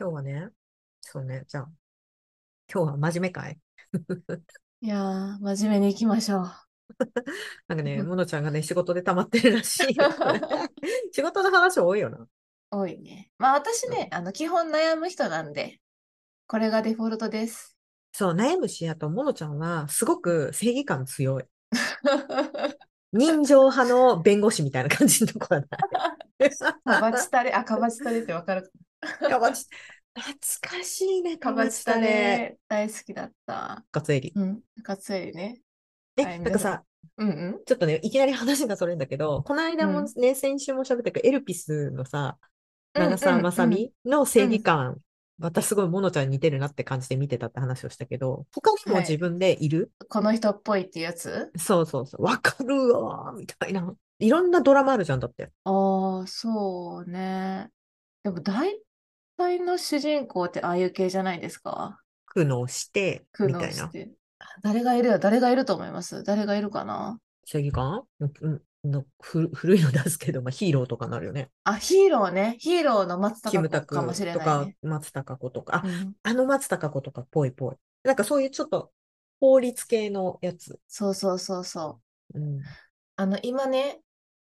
今日はね、そうね、じゃあ、今日は真面目かい？いやー、真面目に行きましょう。なんかね、ものちゃんがね、仕事で溜まってるらしいよ。仕事の話多いよな。多いね。まあ私ね、あの、基本悩む人なんで、これがデフォルトです。そう、悩むし、あと、ものちゃんは、すごく正義感強い。人情派の弁護士みたいな感じのところだね。カバチタレ、あ、カバチタレってわかるカバチ懐かしいね、カバチタレ大好きだった。カツエリ。うん、カツエリね。え、はいなんかさ、うんうん。ちょっとね、いきなり話がそれるんだけど、この間もね、先週も喋ったけど、エルピスのさ、長澤まさみの正義感、私すごいモノちゃんに似てるなって感じで見てたって話をしたけど、他にもはい自分でいる、この人っぽいっていうやつ？そうそうそう、わかるわーみたいな。いろんなドラマあるじゃん、だって。ああ、そうね。でも大体の主人公ってああいう系じゃないですか？苦悩して、苦みたいな。悩して。あ誰がいるよ誰がいると思います？誰がいるかな？正義感うんのふ古いの出すけど、まあ、ヒーローとかなるよね。あ、ヒーローね。ヒーローの松たか子かもしれとかないね。、松たか子とか、あ、うんあの松たか子とかぽいぽい。なんかそういうちょっと法律系のやつ。そうそうそうそう。うん。あの、今ね、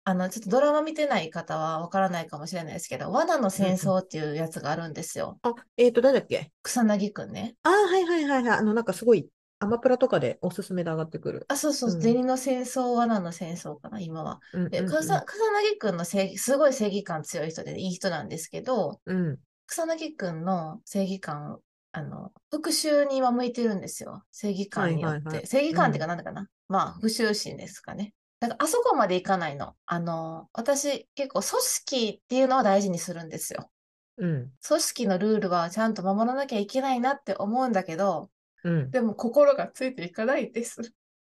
あの、ちょっとドラマ見てない方はわからないかもしれないですけど、罠の戦争っていうやつがあるんですよ。あ、えっと、誰だっけ？草薙くんね。あ、はいはいはいはい。あの、なんかすごい、アマプラとかでおすすめで上がってくる。あ、そうそう、うん銭の戦争、罠の戦争かな、今は。で、うんうんうん草草薙くんの正義、すごい正義感強い人でいい人なんですけど、うん。草薙くんの正義感、あの、復讐に今向いてるんですよ。正義感によって。はいはいはい正義感っていうか、なんだかな。まあ、復讐心ですかね。だから、あそこまでいかないの。あの、私、結構組織っていうのを大事にするんですよ。うん。組織のルールはちゃんと守らなきゃいけないなって思うんだけど、うん。でも心がついていかないです。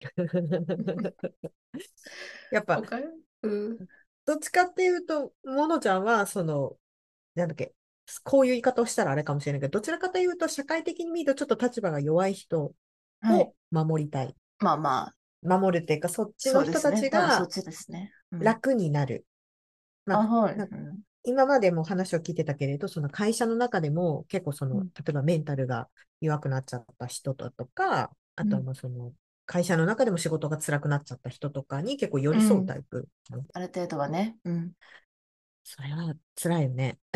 やっぱうん。どっちかっていうと、モノちゃんは、その、なんだっけ、こういう言い方をしたらあれかもしれないけど、どちらかというと、社会的に見るとちょっと立場が弱い人はいを。守りたい。まあまあ、守るっていうか、そっちの人。たちが楽になる。まあ今までも話を聞いてたけれど、その会社の中でも結構その、うん例えばメンタルが弱くなっちゃった人ととか、あとはうんもうその、会社の中でも仕事が辛くなっちゃった人とかに結構寄り添うタイプ。ある程度はね。うん。それは辛いよね。っ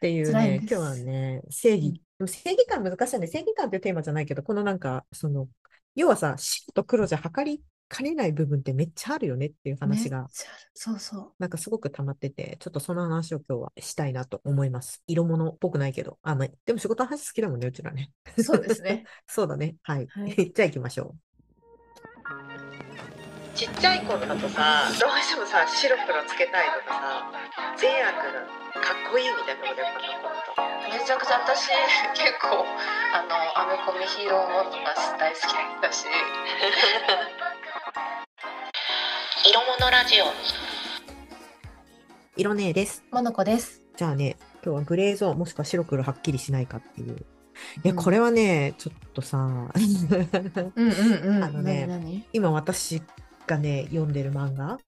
ていうね、今日はね、正義、正義感難しいね。正義感っていうテーマじゃないけど、このなんか、その、要はさ、白と黒じゃ測りかねない部分ってめっちゃあるよねっていう話がめっ、ちゃあるそうそう。なんかすごく溜まってて、ちょっとその話を今日はしたいなと思います。色物っぽくないけど。あ、まあ、でも仕事の話好きだもんね、うちらね。そうですね。そうだね。はい。はい じゃあ行きましょう。ちっちゃい子だとさ、どうしてもさ、白黒つけたいとかさ、善悪がかっこいいみたいなことやっぱ思めちゃくちゃ私、結構、あの、アメコミヒーローものとか大好きだし。色物ラジオ色ねえです。モノコです。じゃあね、今日はグレーゾーンもしくは白黒はっきりしないかっていう。いや、うんこれはね、ちょっとさ、うんうんうん。あのね今私がね、読んでる漫画、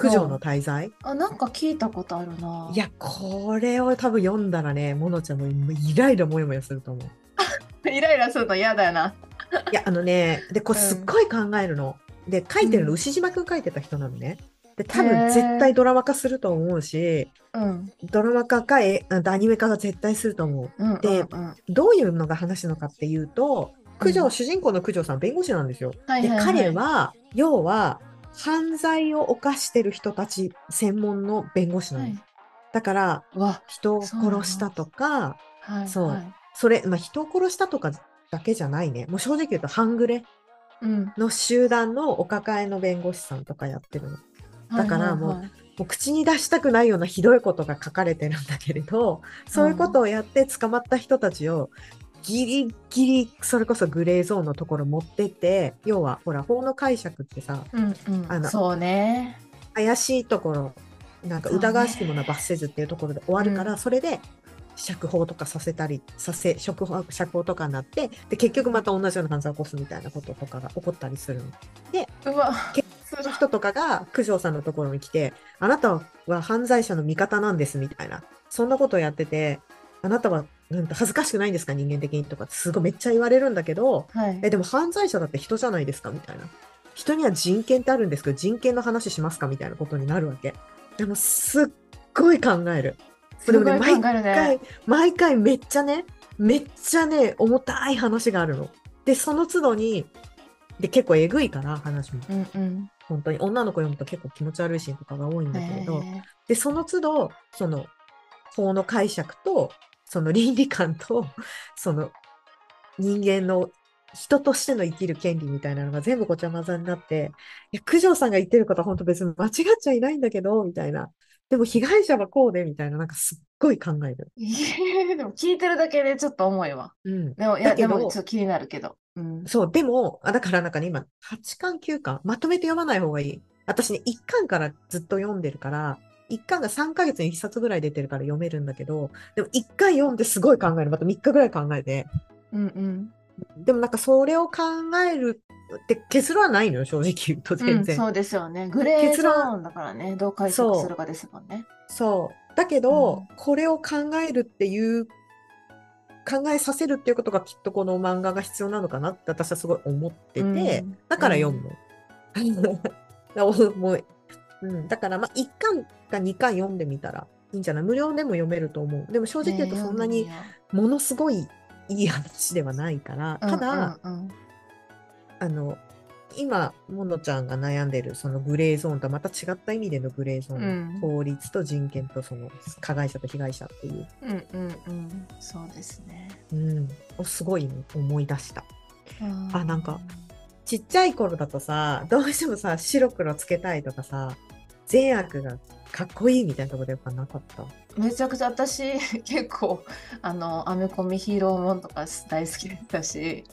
九条の大罪。あ、なんか聞いたことあるな。いや、これを多分読んだらね、モノちゃんもイライラもやもやすると思う。イライラするの嫌だよな。いや、あのね、で、これすっごい考えるの。で、書いてるの、牛島くん書いてた人なのね。で、多分絶対ドラマ化すると思うし、うん。ドラマ化かえアニメ化が絶対すると思う。うん。でうんうんどういうのが話なのかっていうと、九条、うん主人公の九条さん、弁護士なんですよ。で、はいはいはい彼は、要は、犯罪を犯してる人たち専門の弁護士なの。はい。だから、人を殺したとか、はい。そうはいそれ、まあ、人を殺したとかだけじゃないね。もう正直言うと、半グレうん。の集団のお抱えの弁護士さんとかやってるの。だからもうはいはいはいもう口に出したくないようなひどいことが書かれてるんだけれど、そういうことをやって捕まった人たちをギリギリそれこそグレーゾーンのところ持ってって、要はほら法の解釈ってさ、うんうん。あのそうね。怪しいところ、なんか疑わしきものは罰せずっていうところで終わるから、それで釈放とかさせたり、させ、釈放釈放とかになって、で、結局また同じような犯罪を起こすみたいなこととかが起こったりするの。うわ、の人とかが九条さんのところに来て、あなたは犯罪者の味方なんですみたいな、そんなことをやってて、あなたはなんか恥ずかしくないんですか？人間的にとか、すごいめっちゃ言われるんだけど、はい。え、でも犯罪者だって人じゃないですか？みたいな。人には人権ってあるんですけど、人権の話しますか？みたいなことになるわけ。でも、すっごい考える。すごいでもね考えるね。毎回、毎回めっちゃね、めっちゃね、重たい話があるの。で、その都度に、で、結構えぐいから、話も。うんうん。本当に。女の子読むと結構気持ち悪いシーンとかが多いんだけれど、へで、その都度、その、法の解釈と、その倫理観と、その、人間の、人としての生きる権利みたいなのが全部ごちゃ混ざになって、いや、九条さんが言ってることは本当別に間違っちゃいないんだけど、みたいな。でも被害者はこうで、みたいな、なんかすっごい考える。え でも聞いてるだけでちょっと重いわ。うん。でも、いや、でもちょっと気になるけど。うん。そう、でも、あだからなんかね、今、8巻、9巻、まとめて読まない方がいい。私ね、1巻からずっと読んでるから、1巻が3ヶ月に1冊ぐらい出てるから読めるんだけど、でも1回読んですごい考える。また3日ぐらい考えて。うんうん。でもなんかそれを考えるって結論はないのよ、正直言うとうん、全然。そうですよね。グレー結ゾ論ーンだからね。どう解釈するかですもんね。そう。だけど、うんこれを考えるっていう、考えさせるっていうことがきっとこの漫画が必要なのかなって私はすごい思ってて、うんだから読むの。もううん、だからまあ1巻か2巻読んでみたらいいんじゃない？無料でも読めると思う。でも正直言うとねそんなにものすごいいい話ではないから、ただ、、うんうんうんあの、今、ものちゃんが悩んでるそのグレーゾーンとはまた違った意味でのグレーゾーン、うん法律と人権とその加害者と被害者っていう、うんうんうん。そうですね。うん、をすごいね思い出した。うんあなんかちっちゃい頃だとさ、どうしてもさ、白黒つけたいとかさ、善悪がかっこいいみたいなところでやっぱなかった。めちゃくちゃ私結構あのアメコミヒーローもんとか大好きだったし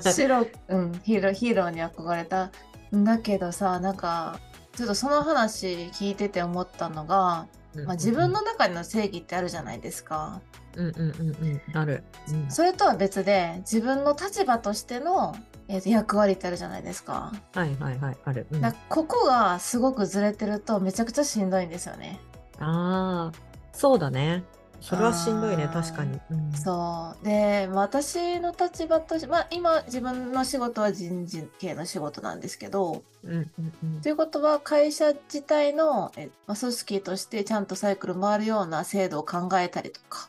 白、うん、ヒーローヒーローに憧れたんだけどさなんかちょっとその話聞いてて思ったのが、まあ、自分の中での正義ってあるじゃないですか。うんうんうんうん、ある。うんそれとは別で自分の立場としての、えーと役割ってあるじゃないですか。はいはいはい、ある。うんだここがすごくずれてるとめちゃくちゃしんどいんですよね。ああ、そうだね。それはしんどいね、確かに。うんそうで私の立場として、まあ、今自分の仕事は人事系の仕事なんですけどうんうんうんということは会社自体のえ、まあ、組織としてちゃんとサイクル回るような制度を考えたりとか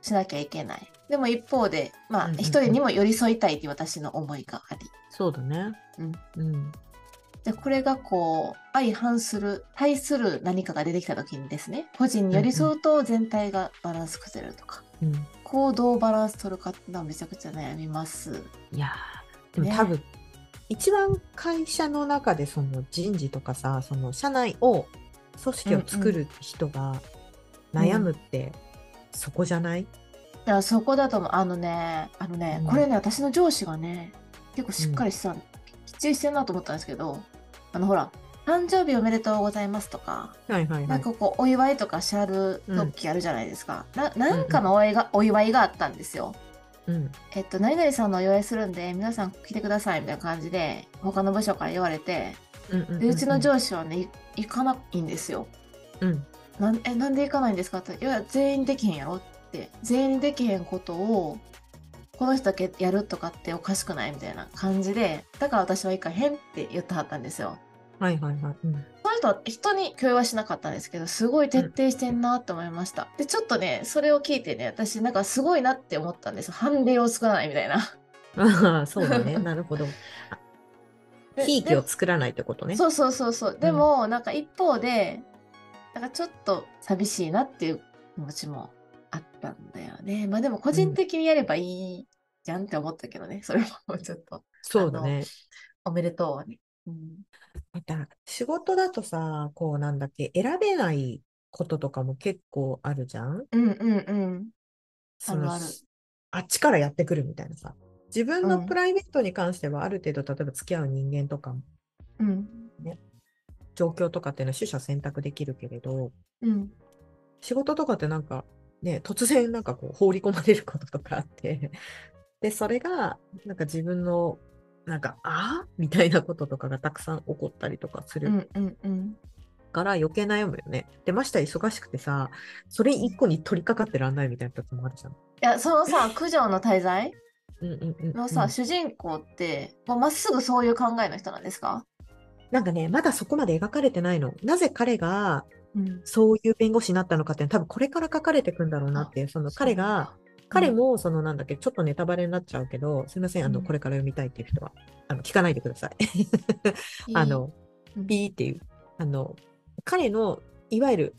しなきゃいけない。でも一方で、まあ、うんうんうん。一人にも寄り添いたいという私の思いがあり。そうだね。うん。うん。でこれがこう相反する対する何かが出てきた時にですね個人に寄り添うと全体がバランス崩れるとか、うんこうどうバランス取るかってのはめちゃくちゃ悩みます。いやーでもね。多分、一番会社の中でその人事とかさ、その社内を、組織を作る人が悩むって、そこじゃない？いやそこだと思う。あのねあのね、うん。これね私の上司がね結構しっかりした、きっちりしてんなと思ったんですけどあのほら誕生日おめでとうございますとか、はいはいはい。なんかこうお祝いとかしゃる時あるじゃないですか、ななんかのお祝いが、お祝いがあったんですよ。うん。えっと何々さんのお祝いするんで皆さん来てくださいみたいな感じで他の部署から言われてうんうんうん。でうちの上司はねい行かないんですよ。うんなんえなんで行かないんですか？っていや全員できへんやろ？って全員できへんことをこの人だけやるとかっておかしくないみたいな感じでだから私は行かへんって言ってはったんですよ。はいはいはい。うんその人は人に共有はしなかったんですけどすごい徹底してんなって思いました。でちょっとねそれを聞いてね私なんかすごいなって思ったんですよ。判例を作らないみたいな。ああ、そうだね。なるほど。でひいきを作らないってことね。そうそうそうそう。でも、なんか一方で、なんかちょっと寂しいなっていう気持ちもあったんだよね。まあでも個人的にやればいいじゃんって思ったけどね。それももうちょっと、そうだね。おめでとうはね。うん。また、仕事だとさ、こうなんだっけ、選べないこととかも結構あるじゃん？うんうんうん。そのあるあっちからやってくるみたいなさ。自分うんのプライベートに関してはある程度、例えば付き合う人間とか、うん。状況とかっていうのは取捨選択できるけれど、うん。仕事とかってなんかね、突然なんかこう放り込まれることとかあって、で、それがなんか自分のなんか、あみたいなこととかがたくさん起こったりとかするうんうんうん。から余計悩むよね。で、ましてや忙しくてさ、それ一個に取り掛かってらんないみたいな時もあるじゃん。いや、そのさ、九条の滞在うんうんうん、のさ、うん主人公って、まっすぐそういう考えの人なんですか？なんかね、まだそこまで描かれてないの。なぜ彼がうん。そういう弁護士になったのかっていうのは多分これから書かれていくんだろうなっていう、その彼が、彼もそのなんだっけ、ちょっとネタバレになっちゃうけど、すみません、あの、うん。これから読みたいっていう人は、あの、聞かないでください。あ、の、うん。ピーっていう、あの、彼の、いわゆる、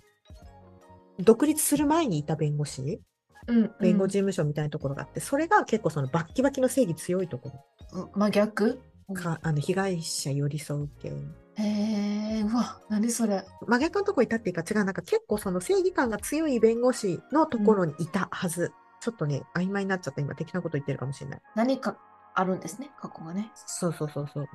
独立する前にいた弁護士、うんうん。弁護事務所みたいなところがあって、それが結構そのバッキバキの正義強いところ。真逆？か、あの、被害者寄り添う系。へえ、うわ、何それ。真逆のとこいたっていうか違う、なんか結構その正義感が強い弁護士のところにいたはず。ちょっとね、曖昧になっちゃった。今、的なこと言ってるかもしれない。何かあるんですね、過去がね。そうそうそうそう。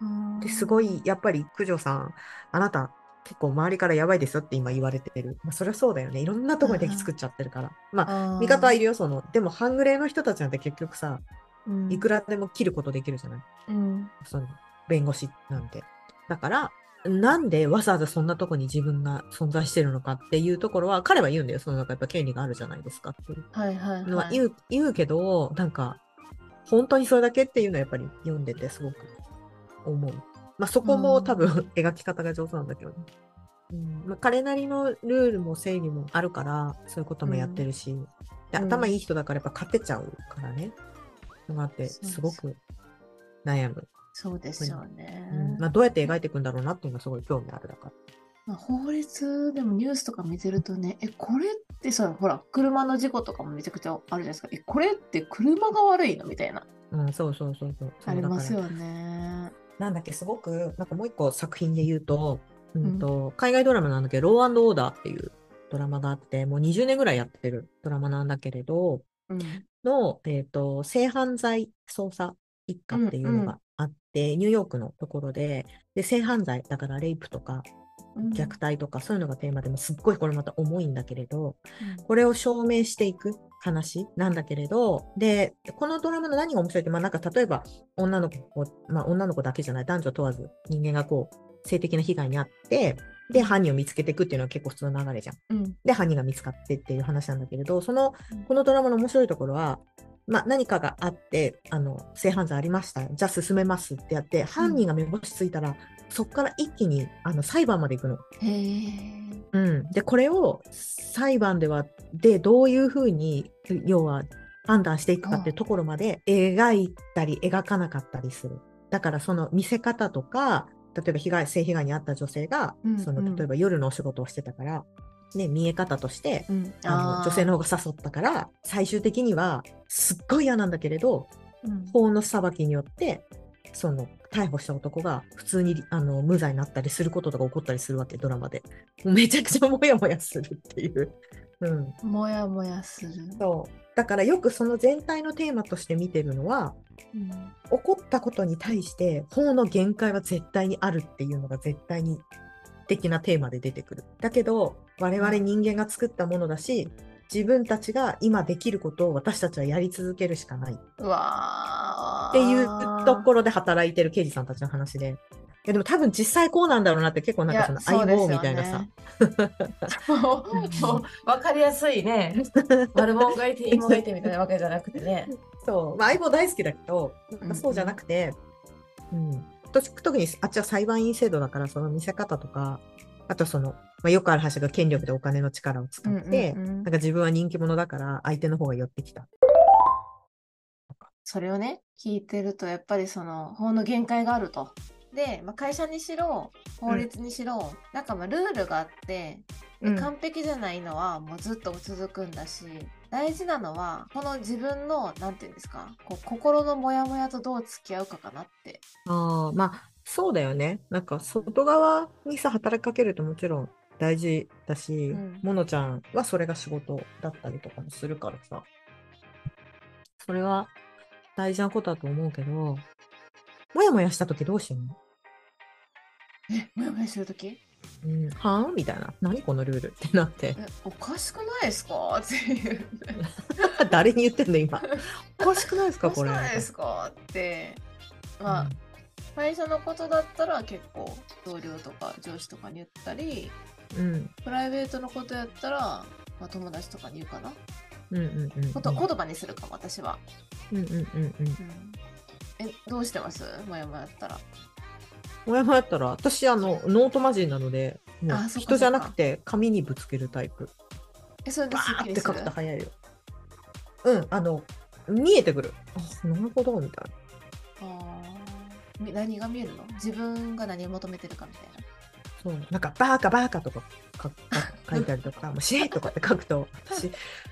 うんですごい、やっぱり九条さん、あなた、結構周りからやばいですよって今言われてる。まあ、そりゃそうだよね。いろんなところに敵作っちゃってるから。まあ、あー味方はいるよ、その。でも、半グレの人たちなんて結局さ、うんいくらでも切ることできるじゃない？うんその、弁護士なんて。だから、なんでわざわざそんなとこに自分が存在してるのかっていうところは、彼は言うんだよ。その、なんかやっぱ権利があるじゃないですかっていうはいはいのははい。言う言うけど、なんか、本当にそれだけっていうのはやっぱり読んでてすごく思う。まあそこも多分描き方が上手なんだけどね。うんまあ、彼なりのルールも正義もあるから、そういうこともやってるし、でうん頭いい人だからやっぱ勝てちゃうからね。のがあって、すごく悩む。そうですよね。うんまあ、どうやって描いていくんだろうなっていうのがすごい興味あるだから。まあ法律でもニュースとか見てるとね、え、これってさ、ほら、車の事故とかもめちゃくちゃあるじゃないですか。え、これって車が悪いの？みたいな。うん、そうそうそうそう。ありますよね。なんだっけ、すごく、なんかもう一個作品で言うと、うんと海外ドラマなんだけど、ローオーダーっていうドラマがあって、もう20年ぐらいやってるドラマなんだけれど、うん。の、えっ、と、性犯罪捜査一課っていうのがあって、ニューヨークのところで、で、性犯罪、だからレイプとかうん。虐待とかそういうのがテーマでもすっごいこれまた重いんだけれど、うん。これを証明していく話なんだけれど、で、このドラマの何が面白いって、まあなんか例えば女の子を、まあ女の子だけじゃない、男女問わず人間がこう、性的な被害に遭って、で、犯人を見つけていくっていうのは結構普通の流れじゃん。うん。で、犯人が見つかってっていう話なんだけれど、そのうん、このドラマの面白いところは、まあ何かがあって、あの、性犯罪ありました。じゃあ進めますってやって、犯人が目星ついたら、そこから一気にあの裁判まで行くの。うん、でこれを裁判ではでどういうふうに要は判断していくかっていうところまで描いたり描かなかったりする。だからその見せ方とか例えば被害性被害に遭った女性が、うんうん。その例えば夜のお仕事をしてたから、ね、見え方としてうん。あのー。女性の方が誘ったから最終的にはすっごい嫌なんだけれどうん。法の裁きによってその逮捕した男が普通にあの無罪になったりすることとか起こったりするわけドラマで。めちゃくちゃモヤモヤするっていう、うん、もやもやする。そうだからよくその全体のテーマとして見てるのはうん起こったことに対して法の限界は絶対にあるっていうのが絶対に的なテーマで出てくる。だけど我々人間が作ったものだし自分たちが今できることを私たちはやり続けるしかない。っうわー。ていうところで働いてる刑事さんたちの話で。いやでも多分実際こうなんだろうなって結構なんかその相棒みたいなさ。もうもう分かりやすいね。悪者がいて、芋がいてみたいなわけじゃなくてね。そう、まあ、相棒大好きだけど、なんかそうじゃなくて、うんと特にあっちは裁判員制度だから、その見せ方とか、あとその、まあ、よくある話が権力でお金の力を使って、うんうんうんなんか自分は人気者だから相手の方が寄ってきた。それをね、聞いてると、やっぱりその法の限界があると。で、まあ、会社にしろ、法律にしろ、なんかまあルールがあって、でうん完璧じゃないのはもうずっと続くんだし、大事なのは、この自分の、なんていうんですか、こう心のモヤモヤとどう付き合うかかなって。ああ、まあ、そうだよね。なんか外側にさ、働きかけるともちろん大事だし、うんものちゃんはそれが仕事だったりとかもするからさ、それは大事なことだと思うけど、もやもやしたときどうしようの？え、モヤモヤするときうん、はぁみたいな。何このルールってなって。え、おかしくないですか？っていう。誰に言ってんの今？おかしくないですか？これ。おかしくないですか？って。まあ、会社のことだったら結構同僚とか上司とかに言ったり、うんプライベートのことやったら、まあ、友達とかに言うかな。うんうんうんうんこと言葉にするかも、私は。うんうんうんうんうん、え、どうしてます？もやもやったら。親もやったら私あのノートマジンなのでもうあそっか人じゃなくて紙にぶつけるタイプ。え、それでバすっきーって書くと早いよ。うんあの見えてくる。あなるほどみたいな。あー。み何が見えるの？自分が何を求めてるかみたいな。そう。なんかバーカバーカとかかか 書いたりとかもう死ねとかって書くと私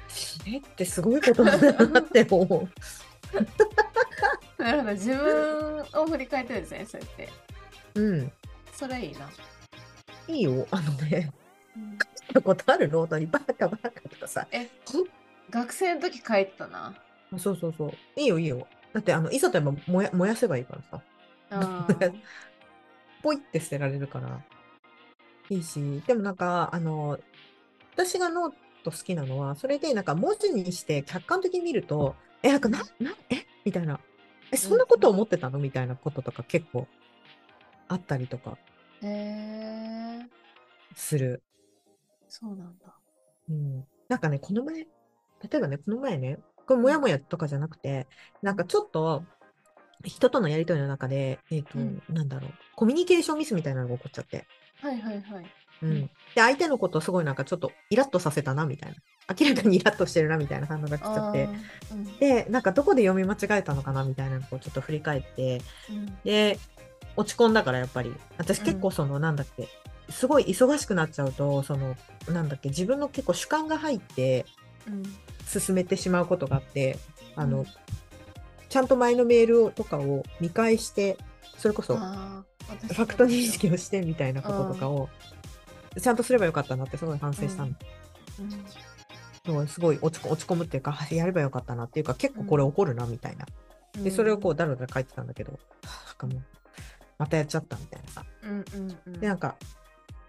死ねってすごいことなんだなって思うなるほど、自分を振り返ってるんですね、そうやって。うん。それいいな。いいよ。あのねうん。書いたことあるノートにバーカバーカとかさ。え学生の時書いてたな。あそうそうそう。いいよいいよ。だってあのいざといえば燃や燃やせばいいからさ。あー。ポイって捨てられるから。いいし、でもなんか、あの、私がノート好きなのは、それでなんか文字にして客観的に見ると、え、なんかな、な、え？みたいな、え、そんなこと思ってたの？みたいなこととか結構あったりとかへえする。そうなんだ。うん。なんかね、この前、例えばね、この前ね、これもやもやとかじゃなくて、なんかちょっと、人とのやりとりの中で、えっ、と、うんなんだろう、コミュニケーションミスみたいなのが起こっちゃって、はいはいはい。うんうんで、相手のことをすごいなんかちょっとイラッとさせたなみたいな。明らかにイラッとしてるなみたいな反応が来ちゃって。うん。で、なんかどこで読み間違えたのかなみたいなのをちょっと振り返って、うん。で、落ち込んだからやっぱり。私結構その、なんだっけ、すごい忙しくなっちゃうと、その、なんだっけ、自分の結構主観が入ってうん。進めてしまうことがあって、あの、うん。ちゃんと前のメールをとかを見返して、それこそ、ファクト認識をしてみたいなこととかを、ちゃんとすればよかったなってすごい反省したの。うんすごい落ち込落ち込むっていうか、やればよかったなっていうか、結構これ怒るなみたいな。で、それをこう、だらだら書いてたんだけど、なんかもう、またやっちゃったみたいな。さ。うんうんうん。で、なんか、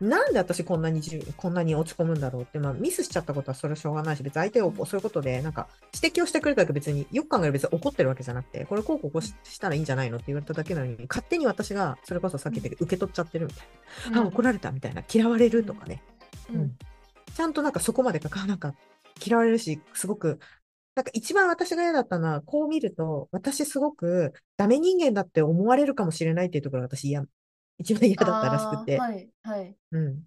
なんで私こんなにこんなに落ち込むんだろうって、まあ、ミスしちゃったことはそれはしょうがないし、別に相手をそういうことで、なんか、指摘をしてくれたけど別に、よく考えれば別に怒ってるわけじゃなくて、これこうこうししたらいいんじゃないのって言われただけなのに、勝手に私が、それこそさっき言ったけど、受け取っちゃってるみたいな。あ、怒られたみたいな。嫌われるとかね。うん。うん。ちゃんとなんかそこまでかか、なんか嫌われるし、すごく、なんか一番私が嫌だったのは、こう見ると、私すごくダメ人間だって思われるかもしれないっていうところが私嫌、一番嫌だったらしくて。はいはい。うん。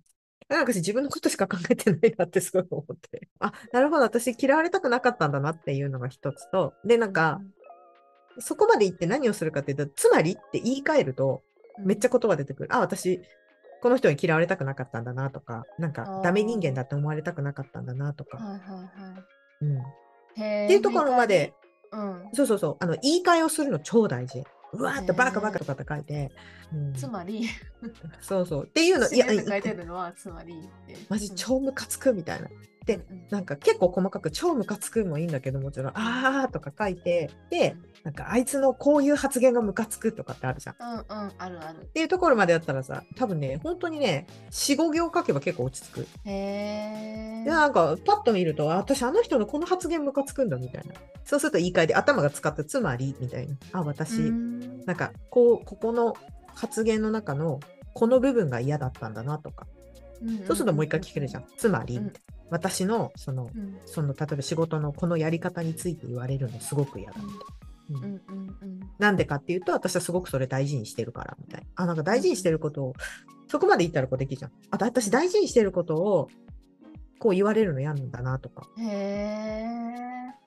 なんか私自分のことしか考えてないなってすごい思って。あ、なるほど、私嫌われたくなかったんだなっていうのが一つと、で、なんか、そこまで言って何をするかっていうと、つまりって言い換えると、うんめっちゃ言葉出てくる。あ、私、この人に嫌われたくなかったんだなとか、なんかダメ人間だって思われたくなかったんだなとか。はいはいはうん、っていうところまで、うん。そうそうそう、あの言い換えをするの超大事。うわーってバカバカとかって書いて、うんつまり、そうそう。っていうの、いや、書いているのは、つまり。マジ超ムカつくみたいな。でなんか結構細かく超ムカつくもいいんだけどもちろん、あーとか書いて、で、なんかあいつのこういう発言がムカつくとかってあるじゃん。っうんうん、あるある。ていうところまでやったらさ、多分ね、本当にね、4、5行書けば結構落ち着く。へえ。で、なんか、パッと見ると、あ私、あの人のこの発言ムカつくんだ、みたいな。そうすると言い換えで、頭が使って、つまり、みたいな。あ、私、うんなんか、こう、ここの発言の中の、この部分が嫌だったんだな、とか。そうするともう一回聞けるじゃん。つまり、私の、その、うんその、例えば仕事のこのやり方について言われるのすごく嫌だ、みたいな。うんうんうんうんなんでかっていうと、私はすごくそれ大事にしてるから、みたいな。あ、なんか大事にしてることを、そこまで言ったらこうできるじゃん。あと、私大事にしてることを、こう言われるの嫌なんだな、とか。へえ。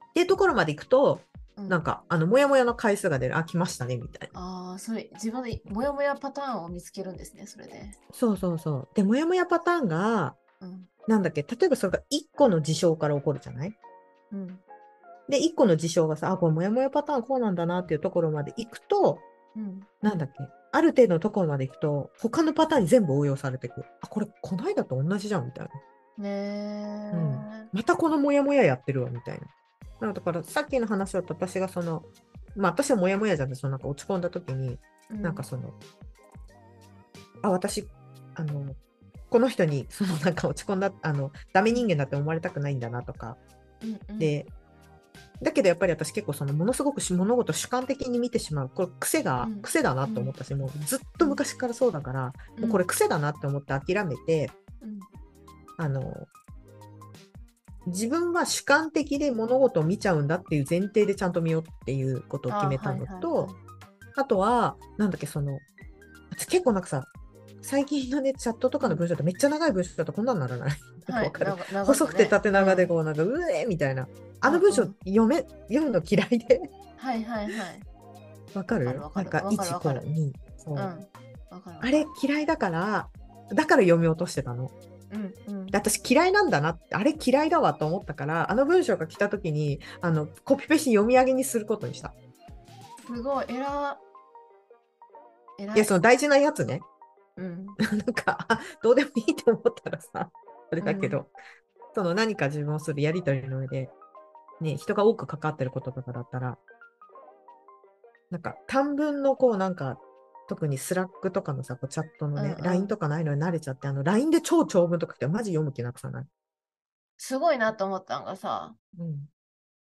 っていうところまで行くと、うなんか、あの、もやもやの回数が出る。あ、来ましたね、みたいな。ああ、それ、自分でもやもやパターンを見つけるんですね、それで。そうそうそう。で、もやもやパターンが、うん。なんだっけ、例えばそれが1個の事象から起こるじゃない？うん。で、1個の事象がさ、あ、これもやもやパターンこうなんだなっていうところまで行くと、うん。なんだっけ、ある程度のところまで行くと、他のパターンに全部応用されていく。あ、これ、こないだと同じじゃん、みたいな。ねえ。うんまたこのモヤモヤやってるわみたいな。なんかだからさっきの話だと私がその、まあ私はモヤモヤじゃんそのなんか落ち込んだ時に、うん。なんかその、あ、私、あの、この人にそのなんか落ち込んだ、あの、ダメ人間だって思われたくないんだなとか、うんうん、で、だけどやっぱり私結構そのものすごくし物事を主観的に見てしまう。これ癖が、うん。癖だなと思ったし、もうずっと昔からそうだから、もうこれ癖だなって思って諦めてうん。あの自分は主観的で物事を見ちゃうんだっていう前提でちゃんと見ようっていうことを決めたのと、あはいはいはいあとは、なんだっけ、その、私結構なんかさ、最近のね、チャットとかの文章ってめっちゃ長い文章だとこんなんならない。なんかわかる、長長細くて縦長でうんこう、なんか、うえーみたいな。あの文章うん読め、読むの嫌いで。はいはいはい。わかる？わかるわかるなんか、わかるわかる1、こう、2。そううん。わかるわかるあれ嫌いだから、だから読み落としてたの。うんうんで私嫌いなんだなって、あれ嫌いだわと思ったから、あの文章が来た時に、あの、コピペして読み上げにすることにした。すごい、えら。えらいや、その大事なやつね。うん。なんか、あ どうでもいいと思ったらさ、あれだけど、その何か自分をするやりとりの上で、ね、人が多く関わってることとかだったら、なんか短文のこうなんか、特に Slack とかのさ、こうチャットのね、うんうん LINE とかないのに慣れちゃって、あの LINE で超長文とか来てマジ読む気なくさない？すごいなと思ったのがさ、うん。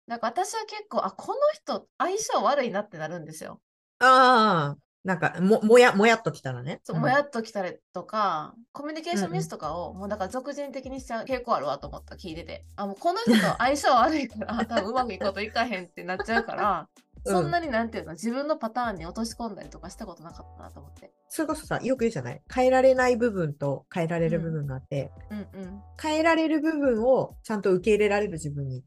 なんか私は結構、あ、この人相性悪いなってなるんですよ。ああ、なんかも、もや、もやっときたらね。そう、んもやっときたりとか、コミュニケーションミスとかを、もうだから属人的にしちゃう傾向あるわと思った、聞いてて。あ、もうこの人と相性悪いから、多分うまくいくこといかへんってなっちゃうから、うんそんなになんていうの、自分のパターンに落とし込んだりとかしたことなかったなと思って。それこそさ、よく言うじゃない？変えられない部分と変えられる部分があって、うんうん。変えられる部分をちゃんと受け入れられる自分に、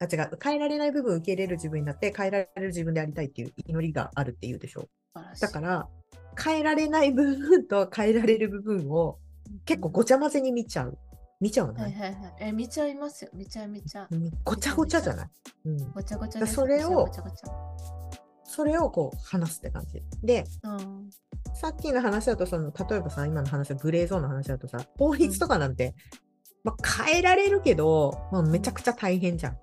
あ、違う、変えられない部分を受け入れる自分になって、変えられる自分でありたいっていう祈りがあるっていうでしょ？だから、変えられない部分と変えられる部分を結構ごちゃ混ぜに見ちゃう。見ちゃうのはいね。はいはい。え、見ちゃいますよ。見ちゃい見ちゃう。うんごちゃごちゃじゃない？うん。ごちゃごちゃ。それをごちゃごちゃそれをこう話すって感じ。で、うん。さっきの話だと、その、例えばさ、今の話、グレーゾーンの話だとさ、法律とかなんて、まあ、変えられるけど、まあ、めちゃくちゃ大変じゃん。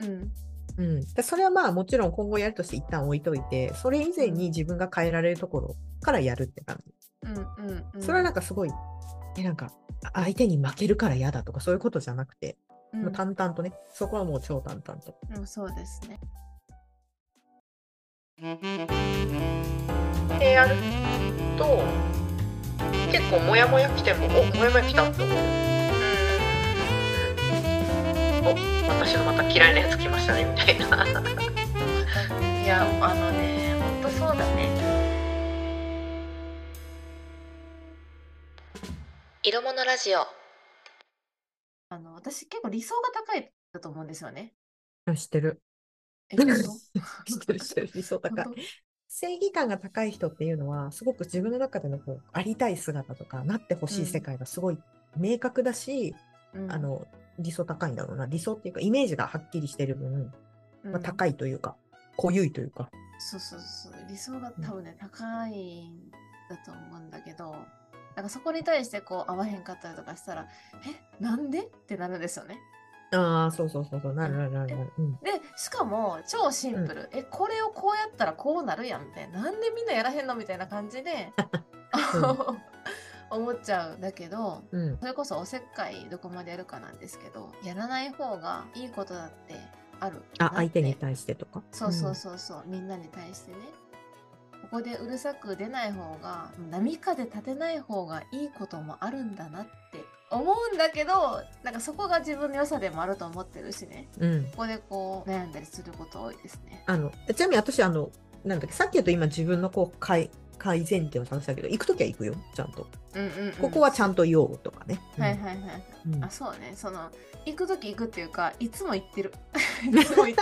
うん。うん、でそれはまあもちろん今後やるとして一旦置いといてそれ以前に自分が変えられるところからやるって感じうんうんうん。それはなんかすごいえなんかあ相手に負けるから嫌だとかそういうことじゃなくて、うん、もう淡々とねそこはもう超淡々と。うん、そうですね。でやると結構モヤモヤ来てもおモヤモヤ来たって思う。お私のまた嫌いなやつ来ましたねみたいな。いや、あのね、ほんとそうだね。色物ラジオ。あの、私結構理想が高いだと思うんですよね。知ってる。知ってる知ってる。理想高い。本正義感が高い人っていうのはすごく自分の中でのこうありたい姿とかなってほしい世界がすごい明確だし、当うん。あの理想高いんだろうな。理想っていうかイメージがはっきりしてる分、まあ、高い。いというか、濃ゆいというか。そうそうそう。理想が多分ね、高いんだと思うんだけど、なんかそこに対してこう合わへんかったりとかしたら、え、なんで？ってなるんですよね。ああそうそうそうそうなるなるなるなる、うん、で、しかも超シンプル。え、これをこうやったらこうなるやんみたいな。なんでみんなやらへんのみたいな感じで、思っちゃうんだけど、うんそれこそおせっかいどこまでやるかなんですけど、やらない方がいいことだってある。あ相手に対してとか？そうそうそうそう、みんなに対してね。ここでうるさく出ない方が、波風立てない方がいいこともあるんだなって思うんだけど、なんかそこが自分の良さでもあると思ってるしね。うん、うんここでこう悩んだりすること多いですね。あのちなみに私あのなんだっけさっき言うと今自分のこう改改善点を話したけど行く時は行くよちゃんとうんうん、うん。ここはちゃんと言おうとかね、うんはいはいはい。うんあ、そうね。その、行くとき行くっていうか、いつも行ってる。いつも行い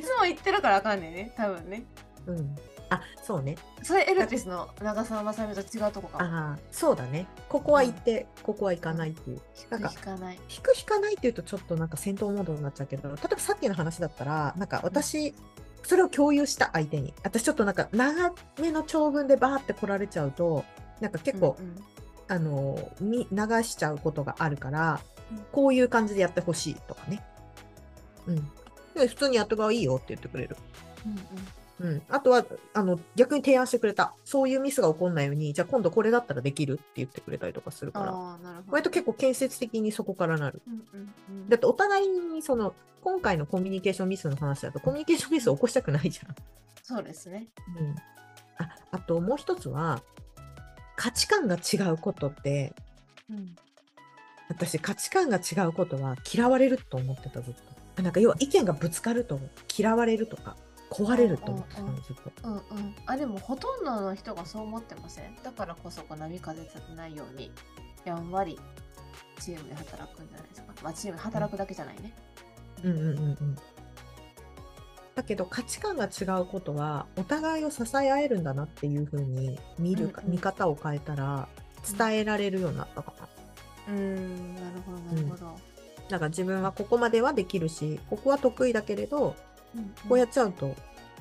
つも行ってるからあかんねんね。多分ね。うん、あそうね。それエルピスの長澤まさみと違うとこか。も。ああそうだね。ここは行って、ここは行かないっていう。引くなんか引かない。引く引かないっていうとちょっとなんか戦闘モードになっちゃうけど例えばさっきの話だったらなんか私それを共有した相手に。私ちょっとなんか長めの長文でバーって来られちゃうとなんか結構、うんうん。あのみ流しちゃうことがあるから、うん。こういう感じでやってほしいとかね。うん。で普通にやった方がいいよって言ってくれる、うんうん、あとはあの逆に提案してくれた。そういうミスが起こんないようにじゃあ今度これだったらできるって言ってくれたりとかするから。割と結構建設的にそこからなる。うんうんうん。だってお互いにその今回のコミュニケーションミスの話だとコミュニケーションミスを起こしたくないじゃん。そうですね。うん、ああともう一つは価値観が違うことってうん。私価値観が違うことは嫌われると思ってたずっと。あなんか要は意見がぶつかると嫌われるとか壊れると思ってたのずっとうんうん。あ、でもほとんどの人がそう思ってません？だからこそこう波風立てないように、やんわりチームで働くんじゃないですか。まあチームで働くだけじゃないね。うんうんうんうんだけど価値観が違うことはお互いを支え合えるんだなっていう風に見るか、うんうん見方を変えたら伝えられるようになったかな。うーん、なるほど、なるほど。だから自分はここまではできるしここは得意だけれどうんこうやっちゃうと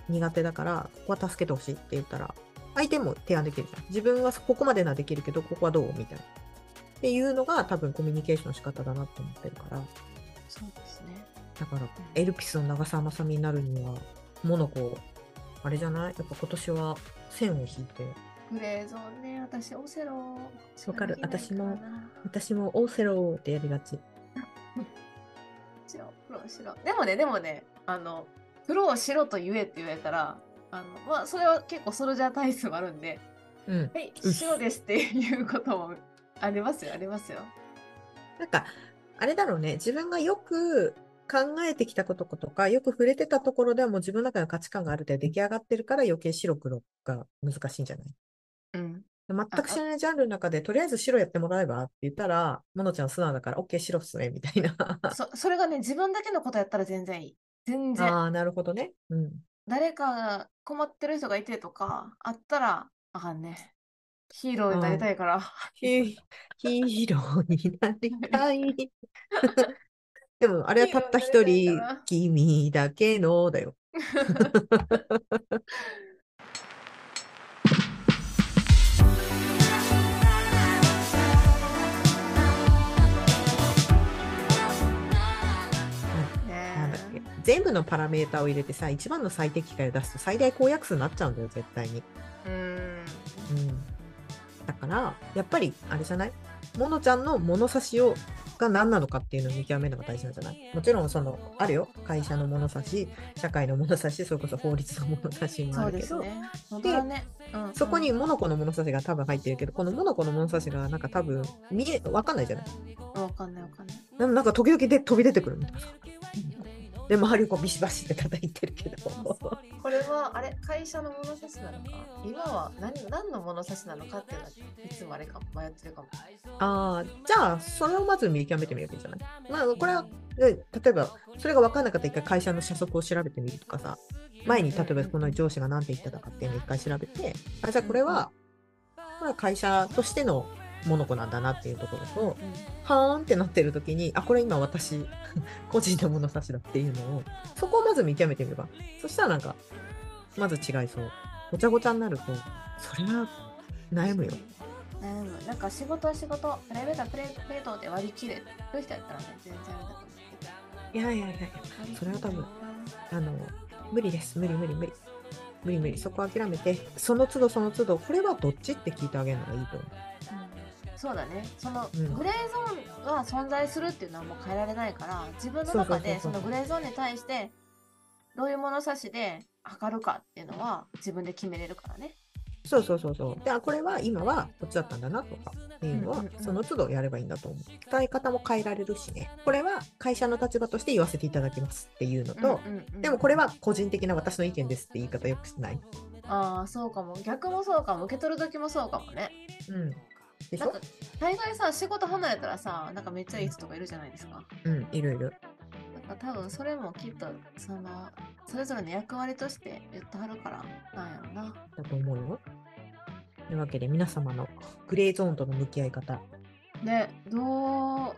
苦手だからここは助けてほしいって言ったら相手も提案できるじゃん。自分はここまでならできるけどここはどうみたいな。っていうのが多分コミュニケーションの仕方だなと思ってるから。そうですね。だからエルピスの長澤まさみになるにはモノコあれじゃない？やっぱ今年は線を引いて。グレーゾーンね、私、オセロ。わかる？私も私もオーセローってやりがち。白、黒、白。でもね、でもね、あの、黒を白と言えって言われたら、あの、まあ、それは結構ソルジャー体質もあるんで、うんはい、うん白ですっていうこともありますよ、ありますよ。なんか、あれだろうね、自分がよく考えてきたこととか、よく触れてたところではもう自分の中の価値観がある程度出来上がってるから余計白黒が難しいんじゃない？うん。全く知らないジャンルの中で、とりあえず白やってもらえばって言ったら、モノちゃん素直だから、OK、白っすね、みたいな。そそれがね、自分だけのことやったら全然いい。全然。ああ、なるほどね。うん。誰かが困ってる人がいてとか、あったら、あかんね。ヒーローになりたいから。ヒヒーローになりたい。でも、あれはたった一人君だけのだよ。全部のパラメータを入れてさ、一番の最適解を出すと最大公約数になっちゃうんだよ、絶対に。え。うん。うん。だから、やっぱり、あれじゃない？モノちゃんの物差しをが何なのかっていうのを見極めるのが大事なんじゃない？もちろん、その、あるよ。会社の物差し、社会の物差し、それこそ法律の物差しもあるけど、で。うんそこにモノコの物差しが多分入ってるけど、このモノコの物差しがなんか多分見え、わかんないじゃない？うんわかんないわかんない。ななんか時々で飛び出てくるみたいなさ。で、周りをこうビシバシって叩いてるけど。これは、あれ、会社の物差しなのか？今は何何の物差しなのかっていうのはいつもあれかも迷ってるかも。ああ、じゃあ、それをまず見極めてみればいいんじゃない？まあ、これは、で例えば、それが分かんなかったら一回会社の社則を調べてみるとかさ、前に例えばこの上司が何て言ったかっていうのを一回調べて、あ、じゃあこれは、これは会社としてのモノコなんだなっていうところと、はーんってなってる時に、あ、これ今私、個人の物差しだっていうのを、そこをまず見極めてみれば。そしたらなんか、まず違いそう。ごちゃごちゃになると、それは悩むよ。悩む。なんか仕事は仕事、プライベートはプライベートで割り切れる人やったらね、全然だと思う。いやいやいやいや、それは多分あの、無理です。無理無理無理。無理無理。そこ諦めて、その都度その都度、これはどっちって聞いてあげるのがいいと思う。うんそうだね。そのうんグレーゾーンが存在するっていうのはもう変えられないから、自分の中でそのグレーゾーンに対してどういう物差しで測るかっていうのは自分で決めれるからね。そうそうそうそう。で、あ、これは今はこっちだったんだなとかっていうのはその都度やればいいんだと思う。伝え方も変えられるしね。これは会社の立場として言わせていただきますっていうのと、でもこれは個人的な私の意見ですって言い方よくしない？ああ、そうかも。逆もそうかも。受け取る時もそうかもね。うん。でしょ？大概さ、仕事離れたらさ、なんかめっちゃいい人とかいるじゃないですか。うん、いるいる。なんか多分それもきっとそのそれぞれの役割として言ってはるからなんやろな。だと思うよ。というわけで皆様のグレーゾーンとの向き合い方、で、どう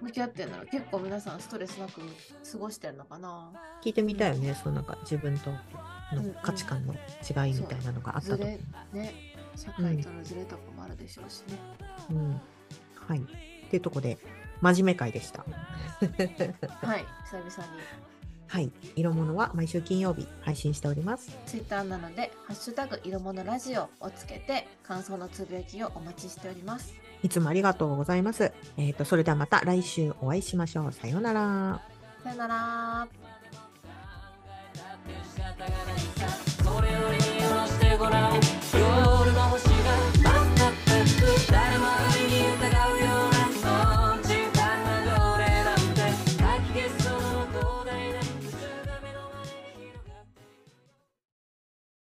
向き合ってんだろう結構皆さんストレスなく過ごしてんのかな聞いてみたいよね。そのなんか自分とうんうんの価値観の違いみたいなのがあったときに。ずれ、ね、社会とのずれとかもあるでしょうしね。うん。はい。っていうところで、真面目会でした。はい、久々に。はい。色物は毎週金曜日配信しております。ツイッターなので、ハッシュタグ色物ラジオをつけて感想のつぶやきをお待ちしております。いつもありがとうございます。えっ、と、それではまた来週お会いしましょう。さようなら。さよなら。それを利用してごらん夜の星